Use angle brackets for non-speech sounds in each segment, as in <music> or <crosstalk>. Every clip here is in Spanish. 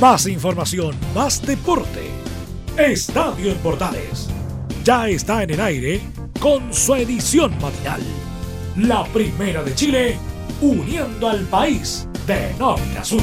Más información, más deporte. Estadio en Portales. Ya está en el aire con su edición matinal. La primera de Chile, uniendo al país de norte a sur.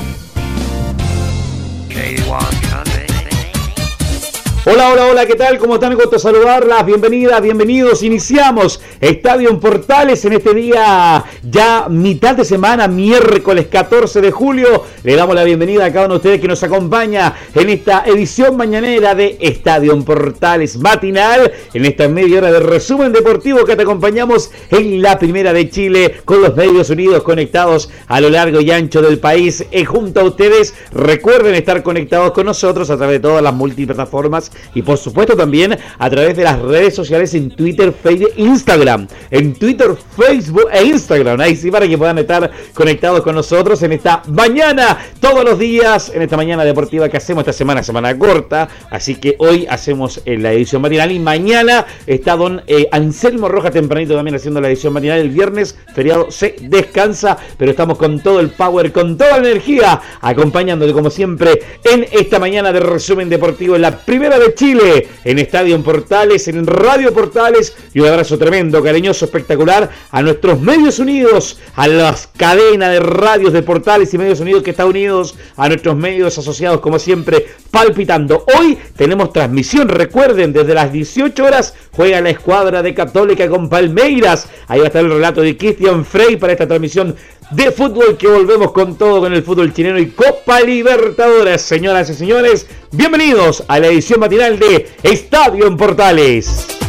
Hola, hola, hola, ¿qué tal? ¿Cómo están? Me gusta saludarlas. Bienvenidas, bienvenidos. Iniciamos Estadio en Portales en este día ya mitad de semana, miércoles 14 de julio. Le damos la bienvenida a cada uno de ustedes que nos acompaña en esta edición mañanera de Estadio Portales matinal. En esta media hora de resumen deportivo que te acompañamos en la primera de Chile con los medios unidos conectados a lo largo y ancho del país. Y junto a ustedes, recuerden estar conectados con nosotros a través de todas las multiplataformas y por supuesto también a través de las redes sociales en Twitter, Facebook e Instagram. En Twitter, Facebook e Instagram. Ahí sí para que puedan estar conectados con nosotros en esta mañana, todos los días, en esta mañana deportiva que hacemos esta semana, semana corta. Así que hoy hacemos eh, la edición matinal y mañana está don eh, Anselmo Roja tempranito también haciendo la edición matinal. El viernes, feriado, se descansa, pero estamos con todo el power, con toda la energía, acompañándote como siempre en esta mañana de resumen deportivo en la primera de Chile, en Estadio Portales, en Radio Portales y un abrazo tremendo, cariñoso, espectacular a nuestros medios unidos, a las cadenas de radios de Portales y medios unidos que están unidos, a nuestros medios asociados como siempre, palpitando. Hoy tenemos transmisión, recuerden, desde las 18 horas juega la escuadra de Católica con Palmeiras. Ahí va a estar el relato de Christian Frey para esta transmisión de fútbol que volvemos con todo con el fútbol chileno y Copa Libertadores. Señoras y señores, bienvenidos a la edición matinal de Estadio en Portales.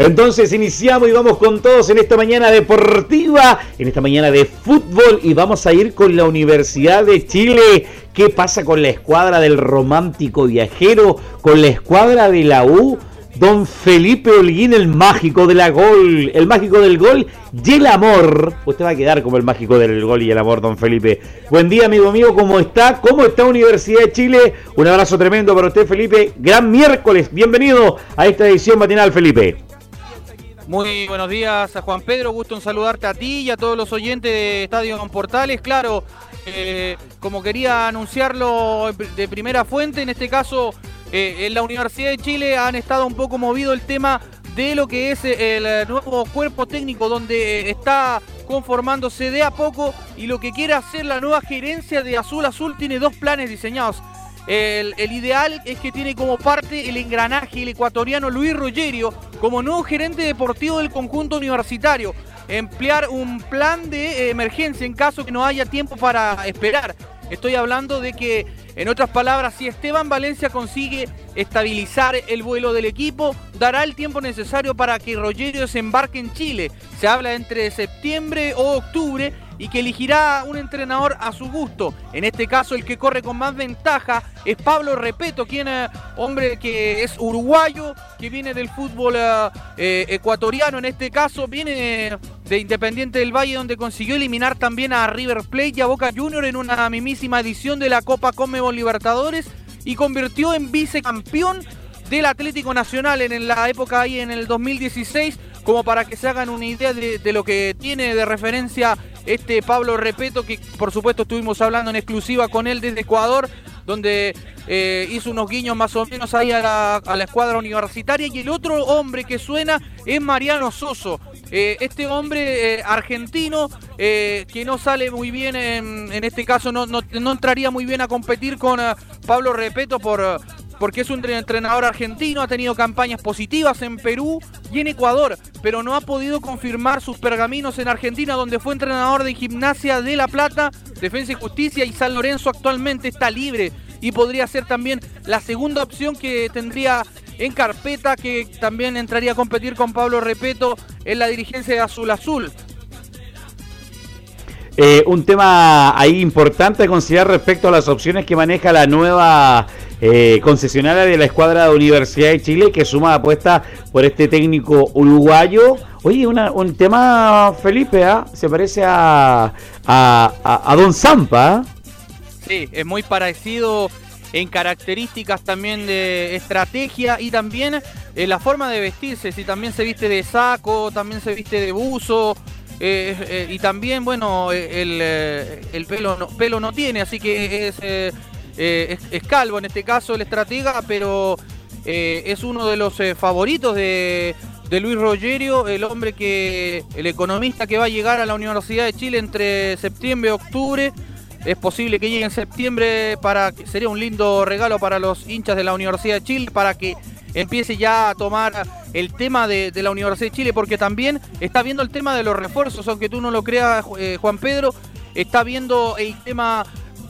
Entonces iniciamos y vamos con todos en esta mañana deportiva, en esta mañana de fútbol y vamos a ir con la Universidad de Chile. ¿Qué pasa con la escuadra del romántico viajero? Con la escuadra de la U Don Felipe Holguín, el mágico de la gol, el mágico del gol y el amor. Usted va a quedar como el mágico del gol y el amor, don Felipe. Buen día, amigo mío, ¿cómo está? ¿Cómo está Universidad de Chile? Un abrazo tremendo para usted, Felipe. Gran miércoles, bienvenido a esta edición matinal, Felipe. Muy buenos días a Juan Pedro, gusto en saludarte a ti y a todos los oyentes de Estadio Portales. Claro, eh, como quería anunciarlo de primera fuente, en este caso eh, en la Universidad de Chile han estado un poco movido el tema de lo que es eh, el nuevo cuerpo técnico donde está conformándose de a poco y lo que quiere hacer la nueva gerencia de Azul Azul tiene dos planes diseñados. El, ideal es que tiene como parte el engranaje el ecuatoriano Luis Rogerio como nuevo gerente deportivo del conjunto universitario. Emplear un plan de emergencia en caso que no haya tiempo para esperar. Estoy hablando de que en otras palabras, si Esteban Valencia consigue estabilizar el vuelo del equipo, dará el tiempo necesario para que Rogerio desembarque en Chile. Se habla entre septiembre o octubre y que elegirá un entrenador a su gusto. En este caso, el que corre con más ventaja es Pablo Repeto, quien es eh, hombre que es uruguayo, que viene del fútbol eh, eh, ecuatoriano. En este caso, viene de Independiente del Valle, donde consiguió eliminar también a River Plate y a Boca Junior en una mismísima edición de la Copa Conmebol Libertadores y convirtió en vicecampeón del Atlético Nacional en la época ahí en el 2016, como para que se hagan una idea de, de lo que tiene de referencia este Pablo Repeto, que por supuesto estuvimos hablando en exclusiva con él desde Ecuador, donde eh, hizo unos guiños más o menos ahí a la, escuadra universitaria. Y el otro hombre que suena es Mariano Soso. Eh, este hombre eh, argentino que no sale muy bien, en, en este caso no, no, no, entraría muy bien a competir con Pablo Repeto por, porque es un entrenador argentino, ha tenido campañas positivas en Perú y en Ecuador, pero no ha podido confirmar sus pergaminos en Argentina, donde fue entrenador de Gimnasia de La Plata, Defensa y Justicia y San Lorenzo actualmente está libre y podría ser también la segunda opción que tendría en carpeta, que también entraría a competir con Pablo Repeto en la dirigencia de Azul Azul. Eh, un tema ahí importante a considerar respecto a las opciones que maneja la nueva eh, concesionaria de la escuadra de Universidad de Chile que suma apuesta por este técnico uruguayo. Oye, un tema, Felipe, ¿ah? se parece a, a, Don Zampa. Sí, es muy parecido en características también de estrategia y también en la forma de vestirse. Si también se viste de saco, también se viste de buzo. Y también, bueno, el, el pelo, no, pelo no tiene, así que es, calvo en este caso el estratega, pero es uno de los favoritos de, de Luis Rogerio, el hombre que, el economista que va a llegar a la Universidad de Chile entre septiembre y octubre. Es posible que llegue en septiembre para sería un lindo regalo para los hinchas de la Universidad de Chile para que empiece ya a tomar el tema de, la Universidad de Chile porque también está viendo el tema de los refuerzos, aunque tú no lo creas, eh, Juan Pedro, está viendo el tema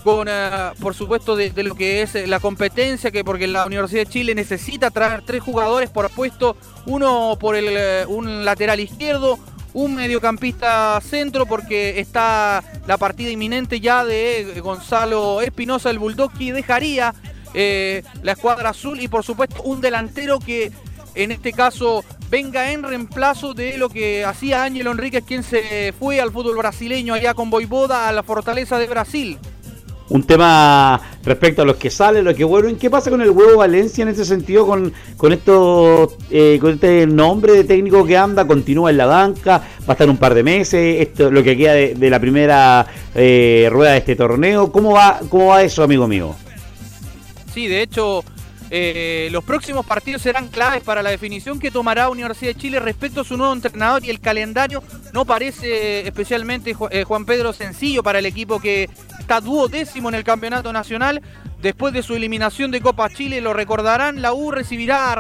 con, eh, por supuesto, de, lo que es la competencia, que porque la Universidad de Chile necesita traer tres jugadores por puesto, uno por el, eh, un lateral izquierdo, un mediocampista centro, porque está la partida inminente ya de Gonzalo Espinosa, el Bulldog, que dejaría la escuadra azul, y por supuesto un delantero que en este caso venga en reemplazo de lo que hacía Ángelo Enríquez, quien se fue al fútbol brasileño allá con Boivoda a la Fortaleza de Brasil un tema respecto a los que salen, los que vuelven. ¿Qué pasa con el huevo Valencia en ese sentido con, con, esto, eh, con este nombre de técnico que anda? Continúa en la banca, va a estar un par de meses, esto lo que queda de, la primera eh, rueda de este torneo. ¿Cómo va, ¿Cómo va eso, amigo mío? Sí, de hecho, eh, los próximos partidos serán claves para la definición que tomará Universidad de Chile respecto a su nuevo entrenador y el calendario no parece especialmente eh, Juan Pedro sencillo para el equipo que está duodécimo en el campeonato nacional. Después de su eliminación de Copa Chile, lo recordarán, la U recibirá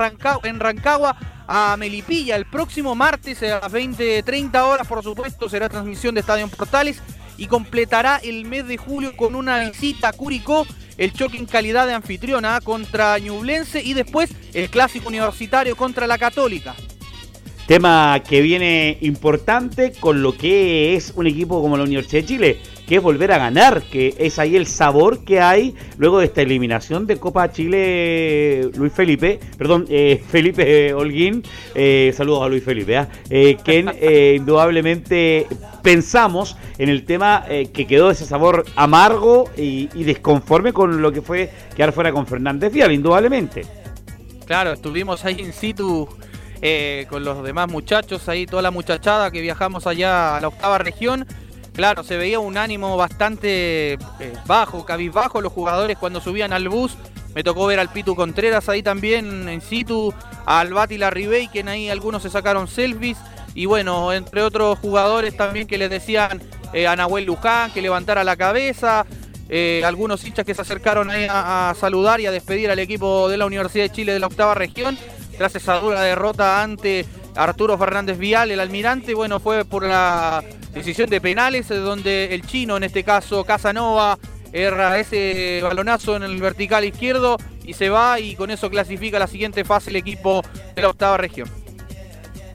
en Rancagua a Melipilla el próximo martes a las 20.30 horas, por supuesto, será transmisión de Estadio Portales y completará el mes de julio con una visita a Curicó el choque en calidad de anfitriona contra Ñublense y después el clásico universitario contra la Católica. Tema que viene importante con lo que es un equipo como la Universidad de Chile, que es volver a ganar, que es ahí el sabor que hay luego de esta eliminación de Copa Chile Luis Felipe, perdón, eh, <laughs> Felipe Holguín, eh, saludos a Luis Felipe, ¿ah? eh, que indudablemente pensamos en el tema que quedó ese sabor amargo y, y, desconforme con lo que fue quedar fuera con Fernández Vial, indudablemente. Claro, estuvimos ahí in situ eh, con los demás muchachos, ahí toda la muchachada que viajamos allá a la octava región. Claro, se veía un ánimo bastante eh, bajo, cabizbajo los jugadores cuando subían al bus. Me tocó ver al Pitu Contreras ahí también en situ, al Bati Larribey, que ahí algunos se sacaron selfies. Y bueno, entre otros jugadores también que les decían eh, a Nahuel Luján que levantara la cabeza. algunos hinchas que se acercaron ahí a, saludar y a despedir al equipo de la Universidad de Chile de la octava región tras esa dura derrota ante Arturo Fernández Vial, el almirante, bueno, fue por la decisión de penales, donde el chino, en este caso Casanova, erra ese balonazo en el vertical izquierdo y se va y con eso clasifica la siguiente fase el equipo de la octava región.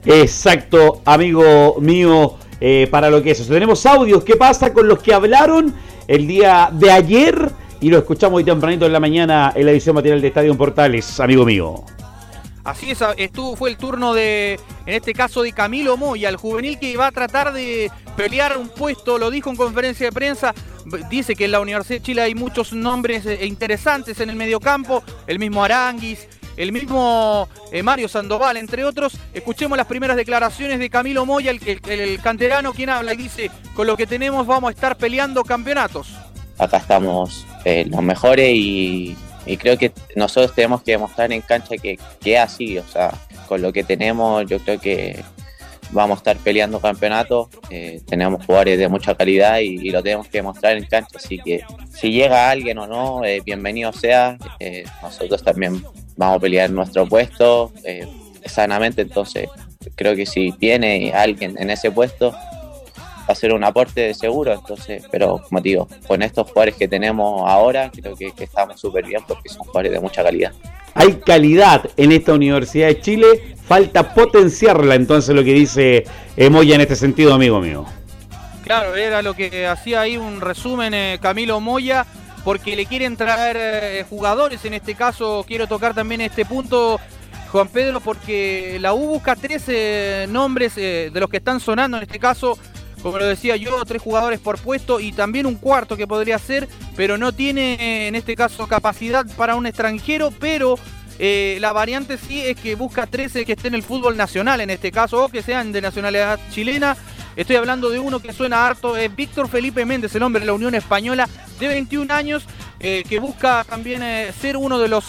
Exacto, amigo mío, eh, para lo que es eso. Tenemos audios, ¿qué pasa con los que hablaron el día de ayer? Y lo escuchamos hoy tempranito en la mañana en la edición material de Estadio Portales, amigo mío. Así es, fue el turno de, en este caso, de Camilo Moya, el juvenil que va a tratar de pelear un puesto, lo dijo en conferencia de prensa, dice que en la Universidad de Chile hay muchos nombres eh, interesantes en el mediocampo, el mismo Aranguis, el mismo eh, Mario Sandoval, entre otros. Escuchemos las primeras declaraciones de Camilo Moya, el, el canterano, quien habla y dice, con lo que tenemos vamos a estar peleando campeonatos. Acá estamos eh, los mejores y y creo que nosotros tenemos que demostrar en cancha que, es así, o sea, con lo que tenemos yo creo que vamos a estar peleando campeonatos, eh, tenemos jugadores de mucha calidad y, lo tenemos que demostrar en cancha, así que si llega alguien o no, eh, bienvenido sea, eh, nosotros también vamos a pelear nuestro puesto sanamente, entonces creo que si tiene alguien en ese puesto, va a ser un aporte de seguro, entonces, pero como digo, con estos jugadores que tenemos ahora, creo que, estamos súper bien porque son jugadores de mucha calidad. Hay calidad en esta Universidad de Chile, falta potenciarla, entonces lo que dice Moya en este sentido, amigo mío. Claro, era lo que hacía ahí un resumen eh, Camilo Moya, porque le quieren traer eh, jugadores, en este caso quiero tocar también este punto, Juan Pedro, porque la U busca 13 nombres eh, de los que están sonando, en este caso como lo decía yo, tres jugadores por puesto y también un cuarto que podría ser, pero no tiene en este caso capacidad para un extranjero, pero eh, la variante sí es que busca 13 que estén en el fútbol nacional en este caso, o que sean de nacionalidad chilena, Estoy hablando de uno que suena harto, es Víctor Felipe Méndez, el hombre de la Unión Española de 21 años, eh, que busca también eh, ser uno de los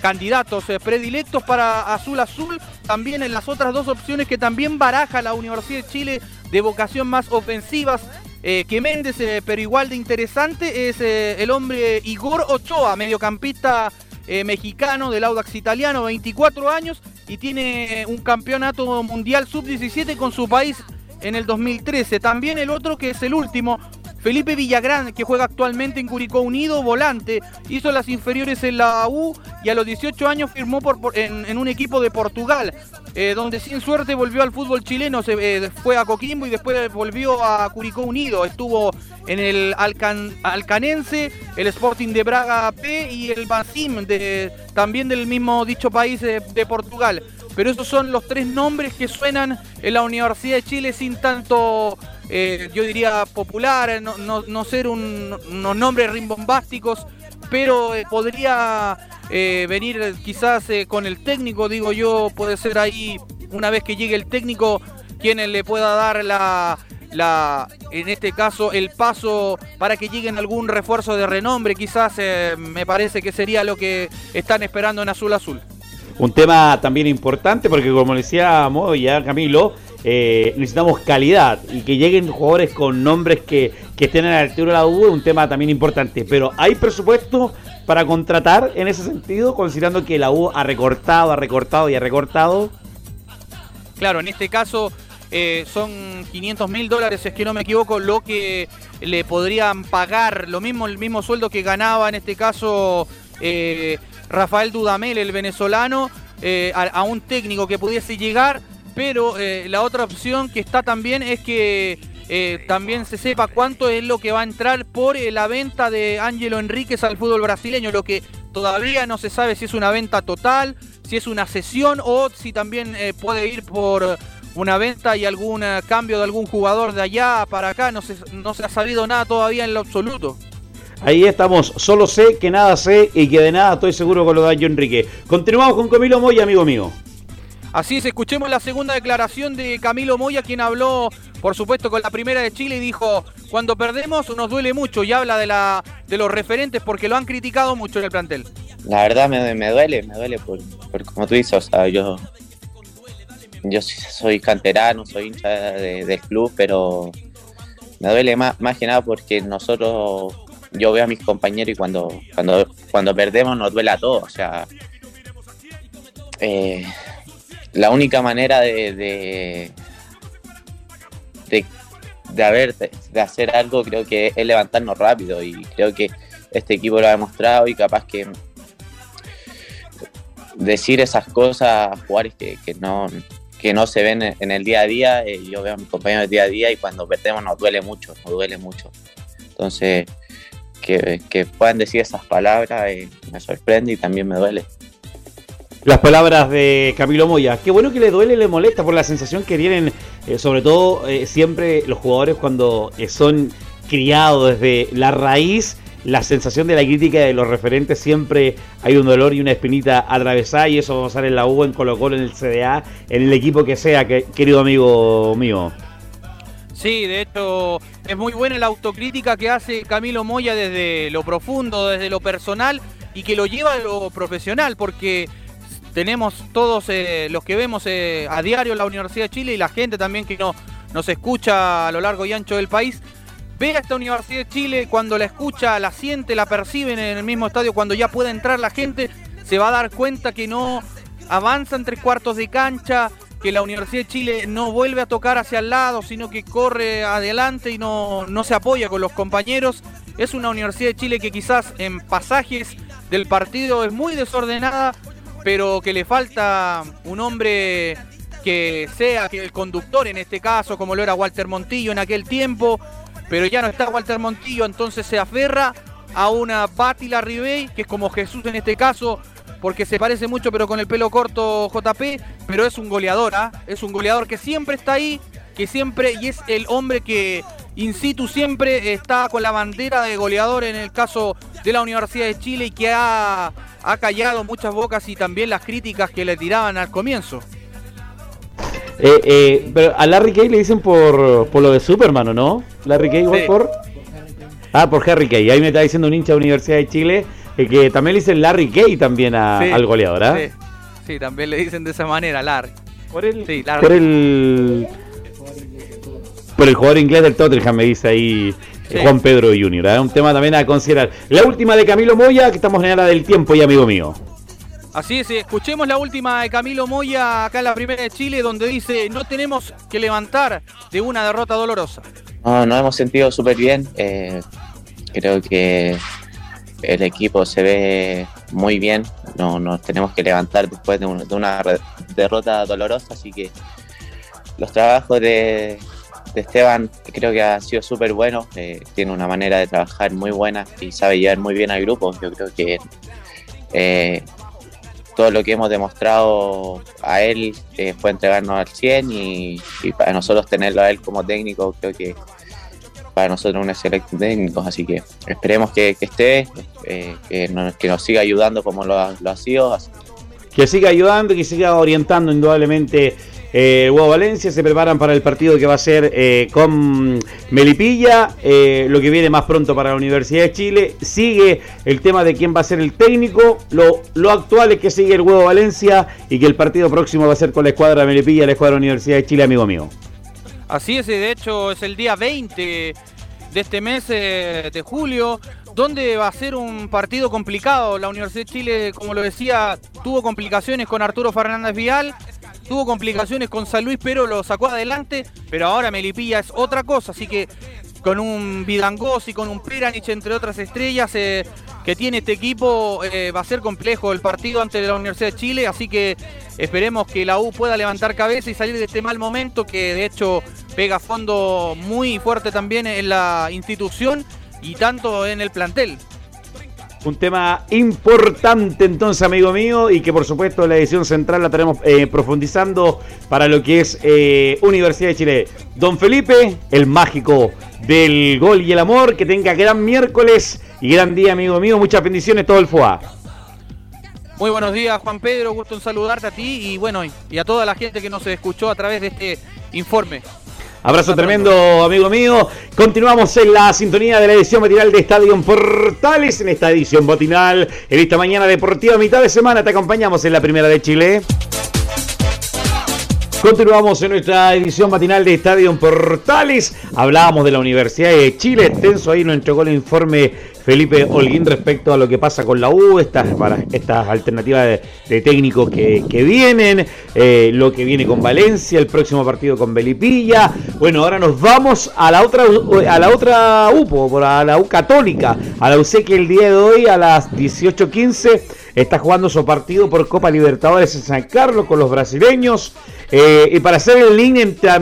candidatos predilectos para Azul Azul. También en las otras dos opciones que también baraja la Universidad de Chile de vocación más ofensivas que Méndez, pero igual de interesante, es el hombre Igor Ochoa, mediocampista mexicano del Audax italiano, 24 años, y tiene un campeonato mundial sub-17 con su país en el 2013. También el otro que es el último, Felipe Villagrán, que juega actualmente en Curicó Unido, volante, hizo las inferiores en la U y a los 18 años firmó por, en, un equipo de Portugal, eh, donde sin suerte volvió al fútbol chileno, se eh, fue a Coquimbo y después volvió a Curicó Unido, estuvo en el Alcanense, el Sporting de Braga P y el Basim, de, también del mismo dicho país de Portugal pero esos son los tres nombres que suenan en la Universidad de Chile sin tanto, eh, yo diría, popular, no, ser unos nombres rimbombásticos, pero eh, podría eh, venir quizás con el técnico, digo yo, puede ser ahí, una vez que llegue el técnico, quien le pueda dar la, la, en este caso, el paso para que lleguen algún refuerzo de renombre, quizás me parece que sería lo que están esperando en Azul Azul. Un tema también importante porque como decíamos ya Camilo, eh, necesitamos calidad y que lleguen jugadores con nombres que, que estén a la altura de la U es un tema también importante. Pero hay presupuesto para contratar en ese sentido, considerando que la U ha recortado, ha recortado y ha recortado. Claro, en este caso eh, son 500 mil dólares, es que no me equivoco, lo que le podrían pagar, lo mismo, el mismo sueldo que ganaba en este caso eh, Rafael Dudamel, el venezolano, eh, a, un técnico que pudiese llegar, pero eh, la otra opción que está también es que eh, también se sepa cuánto es lo que va a entrar por la venta de Ángelo Enríquez al fútbol brasileño, lo que todavía no se sabe si es una venta total, si es una cesión o si también puede ir por una venta y algún cambio de algún jugador de allá para acá, no se, no se ha sabido nada todavía en lo absoluto. Ahí estamos, solo sé que nada sé y que de nada estoy seguro con lo de Enrique. Continuamos con Camilo Moya, amigo mío. Así es, escuchemos la segunda declaración de Camilo Moya, quien habló, por supuesto, con la primera de Chile y dijo, cuando perdemos nos duele mucho y habla de, la, de los referentes porque lo han criticado mucho en el plantel. La verdad me, duele, me duele por, como tú dices, o sea, yo, yo soy canterano, soy hincha del club, pero me duele más, más que nada porque nosotros yo veo a mis compañeros y cuando, cuando, cuando perdemos nos duele a todos. O sea, eh, la única manera de, de, de, de, hacer algo creo que es levantarnos rápido y creo que este equipo lo ha demostrado y capaz que decir esas cosas a jugadores que, no que no se ven en el día a día, eh, yo veo a mis compañeros día a día y cuando perdemos nos duele mucho, nos duele mucho. Entonces, que, puedan decir esas palabras eh, me sorprende y también me duele. Las palabras de Camilo Moya. Qué bueno que le duele y le molesta por la sensación que tienen, eh, sobre todo eh, siempre los jugadores cuando son criados desde la raíz. La sensación de la crítica de los referentes siempre hay un dolor y una espinita atravesada y eso va a pasar en la U, en Colo Colo, en el CDA, en el equipo que sea, querido amigo mío. Sí, de hecho es muy buena la autocrítica que hace Camilo Moya desde lo profundo, desde lo personal y que lo lleva a lo profesional, porque tenemos todos eh, los que vemos eh, a diario en la Universidad de Chile y la gente también que no, nos escucha a lo largo y ancho del país, ve a esta Universidad de Chile, cuando la escucha, la siente, la percibe en el mismo estadio, cuando ya pueda entrar la gente, se va a dar cuenta que no avanzan tres cuartos de cancha, que la Universidad de Chile no vuelve a tocar hacia el lado, sino que corre adelante y no, no se apoya con los compañeros. Es una Universidad de Chile que quizás en pasajes del partido es muy desordenada, pero que le falta un hombre que sea el conductor en este caso, como lo era Walter Montillo en aquel tiempo, pero ya no está Walter Montillo, entonces se aferra a una Bátila Ribey, que es como Jesús en este caso, porque se parece mucho, pero con el pelo corto JP, pero es un goleador, ¿ah? es un goleador que siempre está ahí, que siempre, y es el hombre que in situ siempre está con la bandera de goleador en el caso de la Universidad de Chile y que ha, ha callado muchas bocas y también las críticas que le tiraban al comienzo. Eh, eh, pero a Larry Kay le dicen por, por lo de Superman, ¿o no? Larry Kay, igual por. Ah, por Harry Kay. Ahí me está diciendo un hincha de Universidad de Chile que también le dicen Larry Kay también al goleador, ¿ah? Sí. también le dicen de esa manera, Larry. Por el. Por el. Por el jugador inglés del Tottenham, me dice ahí Juan Pedro Junior. Es un tema también a considerar. La última de Camilo Moya, que estamos en la del tiempo y amigo mío. Así es, escuchemos la última de Camilo Moya acá en la primera de Chile, donde dice, no tenemos que levantar de una derrota dolorosa. No, nos hemos sentido súper bien. Eh, creo que el equipo se ve muy bien. No nos tenemos que levantar después de, una derrota dolorosa, así que los trabajos de, Esteban creo que ha sido súper buenos. Eh, tiene una manera de trabajar muy buena y sabe llevar muy bien al grupo. Yo creo que eh, todo lo que hemos demostrado a él eh, fue entregarnos al 100 y, para nosotros tenerlo a él como técnico creo que para nosotros un excelente técnico, así que esperemos que, esté, eh, que, nos, siga ayudando como lo ha, lo ha sido. Que siga ayudando y que siga orientando indudablemente eh, Hugo Valencia se preparan para el partido que va a ser eh, con Melipilla. Eh, lo que viene más pronto para la Universidad de Chile. Sigue el tema de quién va a ser el técnico. Lo, lo actual es que sigue el Hugo Valencia y que el partido próximo va a ser con la escuadra Melipilla, la escuadra Universidad de Chile, amigo mío. Así es, de hecho es el día 20 de este mes de julio donde va a ser un partido complicado. La Universidad de Chile, como lo decía, tuvo complicaciones con Arturo Fernández Vial, tuvo complicaciones con San Luis, pero lo sacó adelante. Pero ahora Melipilla es otra cosa, así que con un Vidangos y con un Peranich, entre otras estrellas, eh, que tiene este equipo, eh, va a ser complejo el partido ante la Universidad de Chile, así que esperemos que la U pueda levantar cabeza y salir de este mal momento, que de hecho pega fondo muy fuerte también en la institución y tanto en el plantel. Un tema importante entonces, amigo mío, y que por supuesto la edición central la tenemos eh, profundizando para lo que es eh, Universidad de Chile. Don Felipe, el mágico del gol y el amor, que tenga gran miércoles y gran día, amigo mío. Muchas bendiciones, todo el FUA. Muy buenos días, Juan Pedro. Gusto en saludarte a ti y bueno, y a toda la gente que nos escuchó a través de este informe. Abrazo tremendo, amigo mío. Continuamos en la sintonía de la edición matinal de Estadio Portales. En esta edición matinal, en esta mañana deportiva, mitad de semana, te acompañamos en la primera de Chile. Continuamos en nuestra edición matinal de Estadio Portales. Hablábamos de la Universidad de Chile. Extenso ahí nos entregó el informe Felipe Holguín respecto a lo que pasa con la U, estas, estas alternativas de, técnicos que, vienen, eh, lo que viene con Valencia, el próximo partido con Belipilla. Bueno, ahora nos vamos a la otra a la otra UPO, a la U Católica, a la UC que el día de hoy a las 18.15 está jugando su partido por Copa Libertadores en San Carlos con los brasileños. Eh, y para hacer el link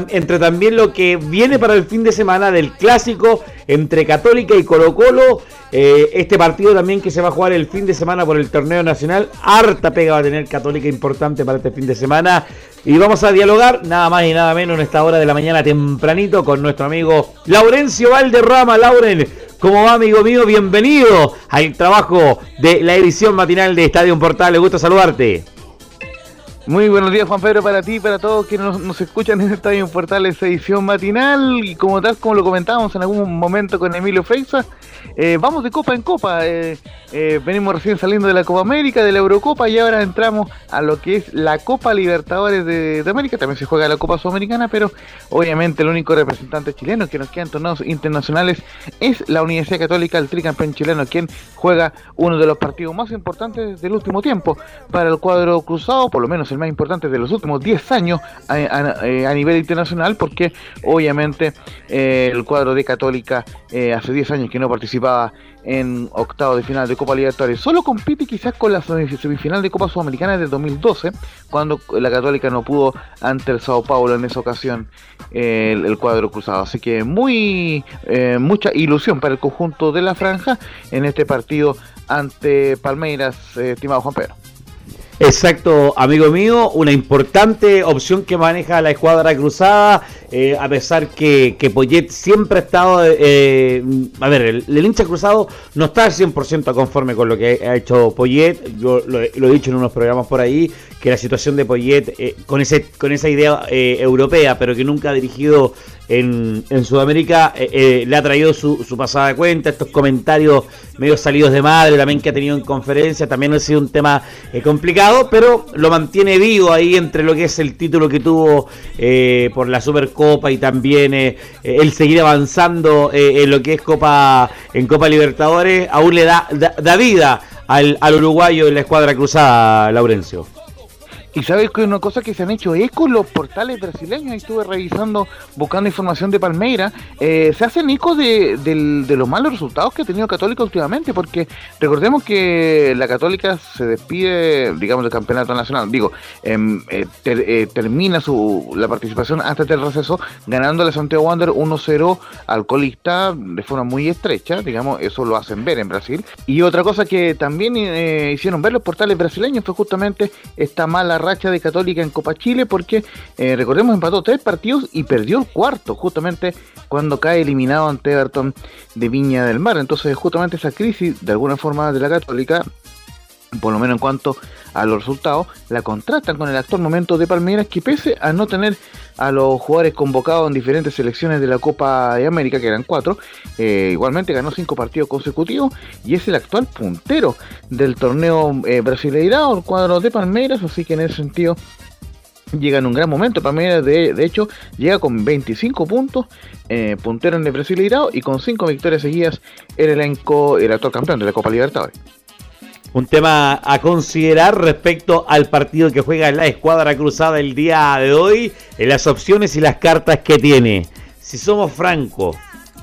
entre, también lo que viene para el fin de semana del clásico entre Católica y Colo Colo, eh, este partido también que se va a jugar el fin de semana por el torneo nacional, harta pega va a tener Católica importante para este fin de semana. Y vamos a dialogar nada más y nada menos en esta hora de la mañana tempranito con nuestro amigo Laurencio Valderrama. Lauren, ¿cómo va amigo mío? Bienvenido al trabajo de la edición matinal de Estadio Portal. Le gusta saludarte. Muy buenos días Juan Pedro para ti y para todos quienes nos, escuchan en Estadio Portales edición matinal. Y como tal como lo comentábamos en algún momento con Emilio Freixa, eh, vamos de copa en copa, eh, eh, venimos recién saliendo de la Copa América, de la Eurocopa y ahora entramos a lo que es la Copa Libertadores de, América, también se juega la Copa Sudamericana, pero obviamente el único representante chileno que nos queda en torneos internacionales es la Universidad Católica, el tricampeón chileno, quien juega uno de los partidos más importantes del último tiempo para el cuadro cruzado, por lo menos el más importante de los últimos 10 años a, nivel internacional, porque obviamente eh, el cuadro de Católica eh, hace 10 años que no participaba en octavo de final de Copa Libertadores. Solo compite quizás con la semifinal de Copa Sudamericana del 2012, cuando la Católica no pudo ante el Sao Paulo en esa ocasión eh, el, cuadro cruzado. Así que muy mucha ilusión para el conjunto de la franja en este partido ante Palmeiras, estimado Juan Pedro. Exacto, amigo mío, una importante opción que maneja la escuadra cruzada eh, a pesar que, que Poyet siempre ha estado, eh, a ver, el, hincha cruzado no está al 100% conforme con lo que ha hecho Poyet, yo lo, he dicho en unos programas por ahí, que la situación de Poyet, eh, con, ese, con esa idea europea, pero que nunca ha dirigido en, en Sudamérica, le ha traído su, pasada cuenta, estos comentarios medio salidos de madre también que ha tenido en conferencia, también ha sido un tema complicado, pero lo mantiene vivo ahí entre lo que es el título que tuvo por la Supercopa Copa y también eh, eh, el seguir avanzando eh, en lo que es Copa en Copa Libertadores, aún le da, da, vida al, al uruguayo en la escuadra cruzada, Laurencio. Y sabes que una cosa que se han hecho eco los portales brasileños, estuve revisando, buscando información de Palmeira, eh, se hacen eco de, los malos resultados que ha tenido Católica últimamente, porque recordemos que la Católica se despide, digamos, del campeonato nacional, digo, em, eh, eh, termina su la participación antes del receso, ganándole a Santiago Wander 1-0 al colista de forma muy estrecha, digamos, eso lo hacen ver en Brasil. Y otra cosa que también hicieron ver los portales brasileños fue justamente esta mala racha de Católica en Copa Chile porque, eh, recordemos, empató tres partidos y perdió el cuarto, justamente cuando cae eliminado ante Everton de Viña del Mar. Entonces, justamente esa crisis, de alguna forma, de la Católica, por lo menos en cuanto a los resultados, la contratan con el actual momento de Palmeiras, que pese a no tener a los jugadores convocados en diferentes selecciones de la Copa de América, que eran cuatro, eh, igualmente ganó cinco partidos consecutivos y es el actual puntero del torneo eh, brasileirado, el cuadro de Palmeiras, así que en ese sentido llega en un gran momento. Palmeiras, de, de hecho, llega con 25 puntos, eh, puntero en el Brasileirado y con 5 victorias seguidas el elenco, el actual campeón de la Copa Libertadores un tema a considerar respecto al partido que juega la escuadra cruzada el día de hoy, en las opciones y las cartas que tiene. Si somos francos,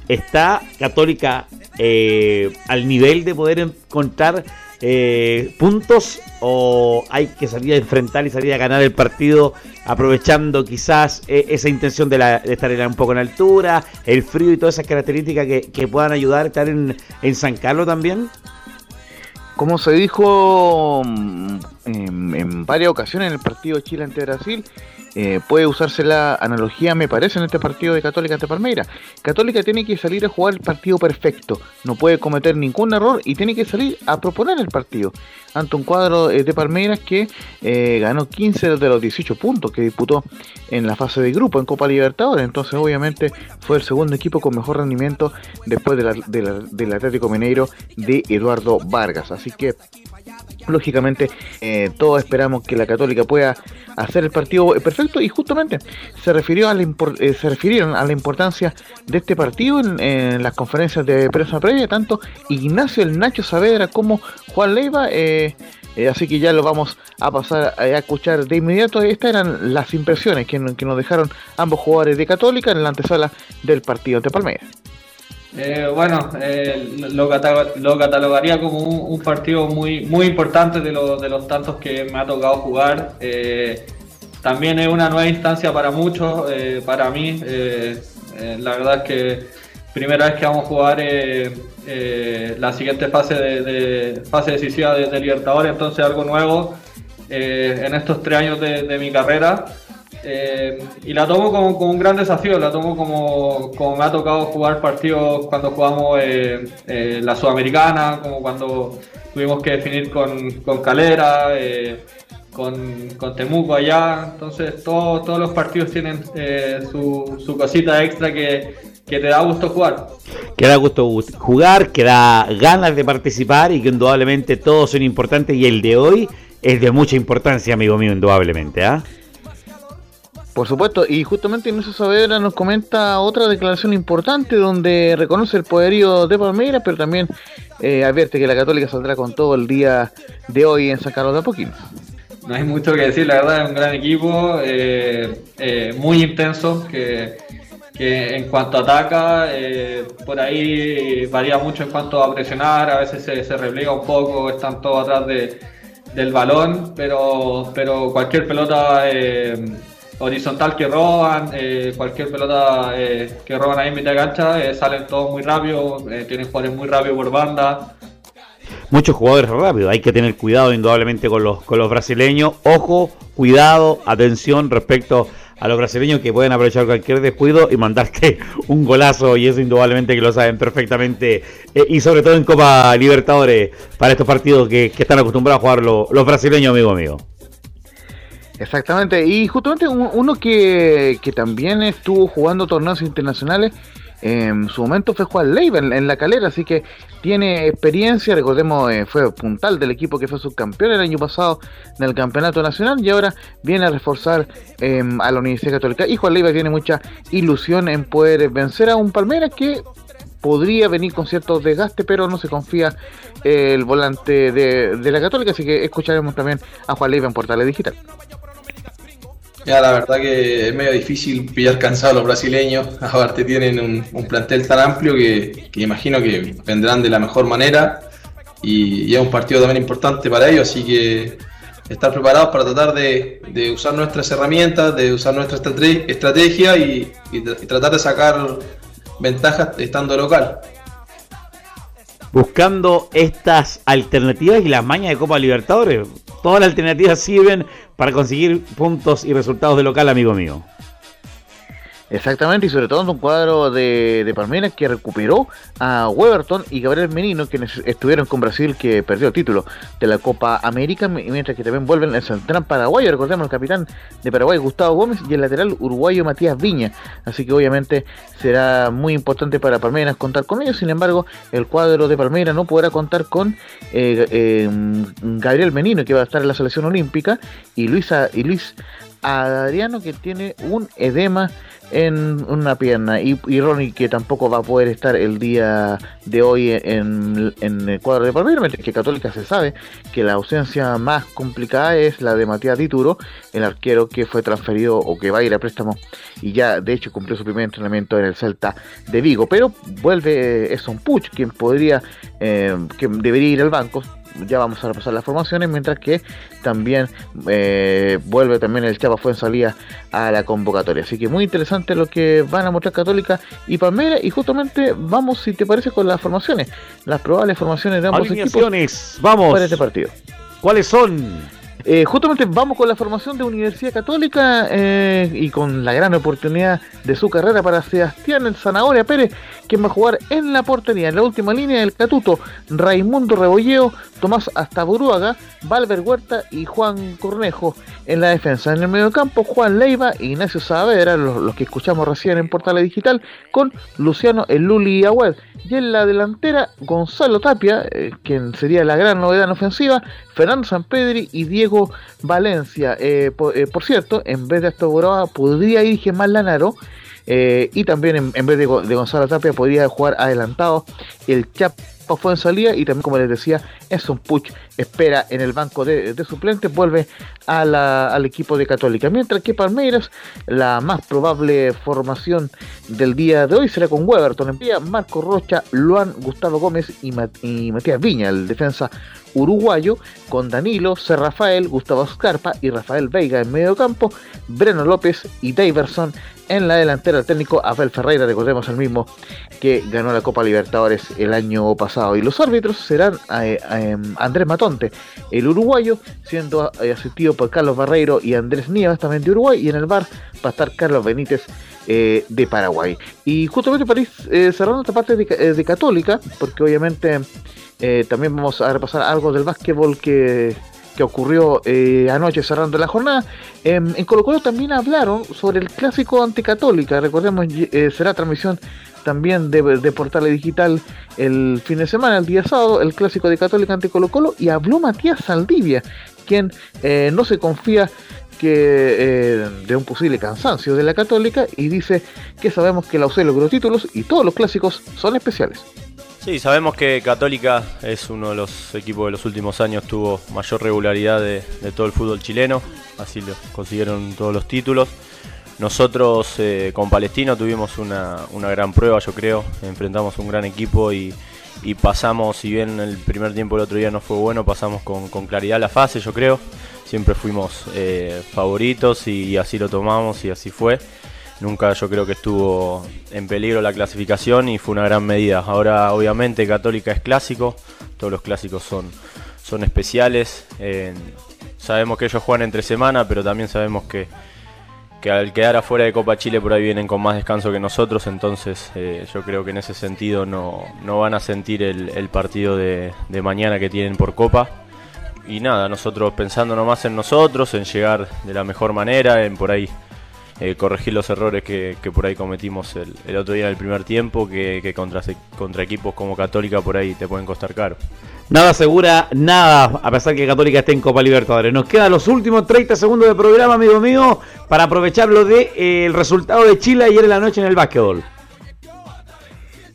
¿está Católica eh, al nivel de poder encontrar eh, puntos o hay que salir a enfrentar y salir a ganar el partido aprovechando quizás eh, esa intención de, estar en, un poco en altura, el frío y todas esas características que, puedan ayudar a estar en San Carlos también? Como se dijo mm, en, varias ocasiones en el partido Chile ante Brasil, eh, puede usarse la analogía, me parece, en este partido de Católica ante Palmeira. Católica tiene que salir a jugar el partido perfecto, no puede cometer ningún error y tiene que salir a proponer el partido ante un cuadro eh, de Palmeiras que eh, ganó 15 de los 18 puntos que disputó en la fase de grupo en Copa Libertadores. Entonces, obviamente, fue el segundo equipo con mejor rendimiento después del Atlético Mineiro de Eduardo Vargas. Así que lógicamente eh, todos esperamos que la Católica pueda hacer el partido perfecto y justamente se refirió la se refirieron a la importancia de este partido en, las conferencias de prensa previa tanto Ignacio el Nacho Saavedra como Juan Leiva eh, eh, así que ya lo vamos a pasar a, escuchar de inmediato. Estas eran las impresiones que, nos dejaron ambos jugadores de Católica en la antesala del partido de Palmeiras. Eh, bueno, eh, lo, catalogaría como un, partido muy, muy importante de, de, los tantos que me ha tocado jugar. también es una nueva instancia para muchos, para mí. la verdad es que primera vez que vamos a jugar eh, la siguiente fase de, fase decisiva de, Libertadores, entonces algo nuevo eh, en estos tres años de, mi carrera. Eh, y la tomo como, un gran desafío, la tomo como, como me ha tocado jugar partidos cuando jugamos la Sudamericana, como cuando tuvimos que definir con, con Calera, con, con, Temuco allá. Entonces todos los partidos tienen su, su cosita extra que, que te da gusto jugar. Que da gusto jugar, que da ganas de participar y que indudablemente todos son importantes y el de hoy es de mucha importancia, amigo mío, indudablemente. ¿ah? Por supuesto, y justamente Inés Saavedra nos comenta otra declaración importante donde reconoce el poderío de Palmeiras, pero también eh, advierte que la Católica saldrá con todo el día de hoy en San Carlos de Apoquindo. No hay mucho que decir, la verdad es un gran equipo, eh, eh, muy intenso, que que en cuanto ataca, por ahí varía mucho en cuanto a presionar, a veces se, se repliega un poco, están todos atrás de, del balón, pero, pero cualquier pelota horizontal que roban, eh, cualquier pelota que roban ahí en mitad de cancha, salen todos muy rápido, tienen jugadores muy rápidos por banda. Muchos jugadores rápidos, hay que tener cuidado indudablemente con los, con los brasileños. Ojo, cuidado, atención respecto a los brasileños que pueden aprovechar cualquier descuido y mandarte <laughs> un golazo y eso indudablemente que lo saben perfectamente eh, y sobre todo en Copa Libertadores para estos partidos que, están acostumbrados a jugar los brasileños, amigo mío. Exactamente, y justamente uno que, que también estuvo jugando torneos internacionales en su momento fue Juan Leiva en, la calera, así que tiene experiencia, recordemos, eh, fue puntal del equipo que fue subcampeón el año pasado en el campeonato nacional y ahora viene a reforzar em, a la Universidad Católica. Y Juan Leiva tiene mucha ilusión en poder vencer a un Palmeiras que podría venir con cierto desgaste, pero no se confía el volante de, de la Católica, así que escucharemos también a Juan Leiva en Portales Digital. La verdad que es medio difícil pillar cansado a los brasileños. <laughs> Aparte tienen un, plantel tan amplio que, imagino que vendrán de la mejor manera. Y, es un partido también importante para ellos, así que estar preparados para tratar de, usar nuestras herramientas, de usar nuestra estrategia y, tratar de sacar ventajas estando local. Buscando estas alternativas y las mañas de Copa Libertadores. Todas las alternativas sirven para conseguir puntos y resultados de local, amigo mío. Exactamente, y sobre todo en un cuadro de, de Palmeiras que recuperó a Weberton y Gabriel Menino, quienes estuvieron con Brasil, que perdió el título de la Copa América, mientras que también vuelven el central paraguayo, recordemos el capitán de Paraguay, Gustavo Gómez, y el lateral uruguayo Matías Viña. Así que obviamente será muy importante para Palmeiras contar con ellos, sin embargo, el cuadro de Palmeiras no podrá contar con eh, eh, Gabriel Menino, que va a estar en la selección olímpica, y, Luisa, y Luis Adriano, que tiene un edema en una pierna y, Ronnie que tampoco va a poder estar el día de hoy en, el cuadro de Palmeiras, que Católica se sabe que la ausencia más complicada es la de Matías Dituro, el arquero que fue transferido o que va a ir a préstamo y ya de hecho cumplió su primer entrenamiento en el Celta de Vigo, pero vuelve Eson Puch, quien podría, eh, que debería ir al banco, ya vamos a repasar las formaciones, mientras que también eh, vuelve también el Chapa fue en salida a la convocatoria. Así que muy interesante lo que van a mostrar Católica y Palmeiras. Y justamente vamos, si te parece, con las formaciones, las probables formaciones de ambos equipos vamos. para este partido. ¿Cuáles son? Eh, justamente vamos con la formación de Universidad Católica eh, y con la gran oportunidad de su carrera para Sebastián el Zanahoria Pérez, quien va a jugar en la portería, en la última línea del Catuto, Raimundo Rebolleo, Tomás Astaburuaga, Valver Huerta y Juan Cornejo en la defensa. En el medio campo, Juan Leiva Ignacio Saavedra, los, que escuchamos recién en Portales Digital, con Luciano El Luli Agüed. Y en la delantera, Gonzalo Tapia, eh, quien sería la gran novedad en ofensiva, Fernando Sampedri y Diego Valencia. Eh, eh, por, cierto, en vez de Astaburuaga, podría ir Gemán Lanaro. y también en, vez de, Gonzalo Tapia podría jugar adelantado el Chap fue en salida y también, como les decía, un Puch espera en el banco de, suplentes, vuelve al equipo de Católica. Mientras que Palmeiras, la más probable formación del día de hoy será con Weberton en vía, Marco Rocha, Luan, Gustavo Gómez y, y Matías Viña, el defensa uruguayo, con Danilo, C. Rafael, Gustavo Scarpa y Rafael Veiga en medio campo, Breno López y Daverson en la delantera. El técnico Abel Ferreira, recordemos el mismo que ganó la Copa Libertadores el año pasado. Y los árbitros serán eh, eh, Andrés Matonte, el uruguayo, siendo eh, asistido por Carlos Barreiro y Andrés Nieves, también de Uruguay. Y en el bar va a estar Carlos Benítez de Paraguay. Y justamente para ir cerrando esta parte de, Católica, porque obviamente también vamos a repasar algo del básquetbol que que ocurrió anoche cerrando la jornada. Em, en Colo Colo también hablaron sobre el clásico anticatólica. Recordemos, será transmisión también de, de Portales Digital el fin de semana, el día sábado, el clásico de Católica ante Colo Colo, y habló Matías Saldivia, quien eh, no se confía que eh, de un posible cansancio de la Católica y dice que sabemos que la UC logró títulos y todos los clásicos son especiales. Sí, sabemos que Católica es uno de los equipos de los últimos años, tuvo mayor regularidad de, de todo el fútbol chileno, así lo consiguieron todos los títulos. Nosotros eh, con Palestino tuvimos una, gran prueba, yo creo. Enfrentamos un gran equipo y, pasamos, si bien el primer tiempo el otro día no fue bueno, pasamos con, claridad la fase, yo creo. Siempre fuimos eh, favoritos y, así lo tomamos y así fue. Nunca yo creo que estuvo en peligro la clasificación y fue una gran medida. Ahora obviamente Católica es clásico, todos los clásicos son, son especiales. sabemos que ellos juegan entre semana, pero también sabemos que que al quedar afuera de Copa Chile por ahí vienen con más descanso que nosotros, entonces eh, yo creo que en ese sentido no, no van a sentir el, partido de, mañana que tienen por Copa. Y nada, nosotros pensando nomás en nosotros, en llegar de la mejor manera, en por ahí eh, corregir los errores que, por ahí cometimos el, otro día en el primer tiempo, que, que contra, contra equipos como Católica por ahí te pueden costar caro. Nada asegura nada, a pesar que Católica esté en Copa Libertadores. Nos quedan los últimos 30 segundos de programa, amigo mío, para aprovechar lo de eh, el resultado de Chile ayer en la noche en el básquetbol.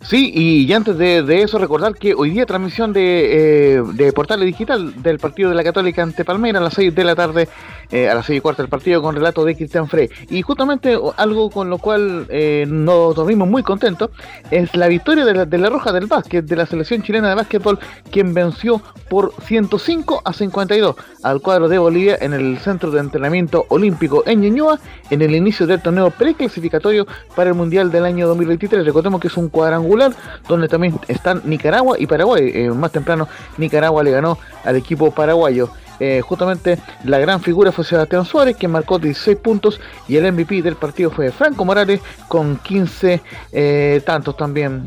Sí, y, antes de, eso recordar que hoy día transmisión de, eh, de Portales Digital del partido de la Católica ante Palmeiras a las 6 de la tarde eh, a las 6 y cuarta del partido con relato de Cristian Frey. Y justamente algo con lo cual eh, nos dormimos muy contentos es la victoria de la, de la Roja del Básquet, de la selección chilena de básquetbol, quien venció por 105 a 52 al cuadro de Bolivia en el centro de entrenamiento olímpico en Ñuñoa en el inicio del torneo preclasificatorio para el Mundial del año 2023. Recordemos que es un cuadrangular donde también están Nicaragua y Paraguay. Eh, más temprano Nicaragua le ganó al equipo paraguayo. Eh, justamente la gran figura fue Sebastián Suárez, que marcó 16 puntos, y el MVP del partido fue Franco Morales, con 15 eh, tantos también,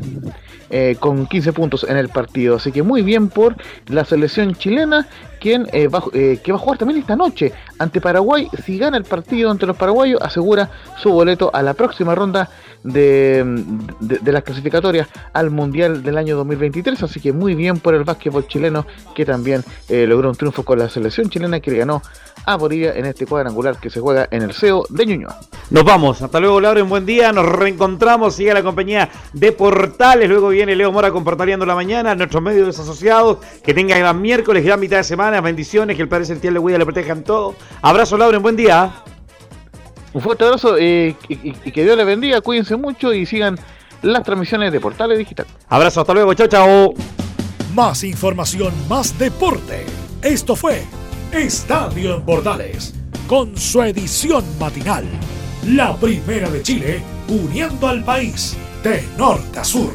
con 15 puntos en el partido. Así que muy bien por la selección chilena, quien va, que va a jugar también esta noche ante Paraguay. Si gana el partido entre los paraguayos, asegura su boleto a la próxima ronda de, de, las clasificatorias al Mundial del año 2023. Así que muy bien por el básquetbol chileno que también eh, logró un triunfo con la selección chilena que le ganó a Bolivia en este cuadrangular que se juega en el CEO de Ñuñoa. Nos vamos, hasta luego Laura, un buen día, nos reencontramos, sigue la compañía de Portales, luego viene Leo Mora con Portaleando la Mañana, nuestros medios desasociados, que tenga gran miércoles, gran mitad de semana, bendiciones, que el Padre Celestial le cuida, le protejan todo. Abrazo Laura, un buen día. Un fuerte abrazo eh, y, que Dios les bendiga, cuídense mucho y sigan las transmisiones de Portales Digital. Abrazo, hasta luego, chao, chao. Más información, más deporte. Esto fue Estadio en Portales, con su edición matinal. La primera de Chile, uniendo al país de norte a sur.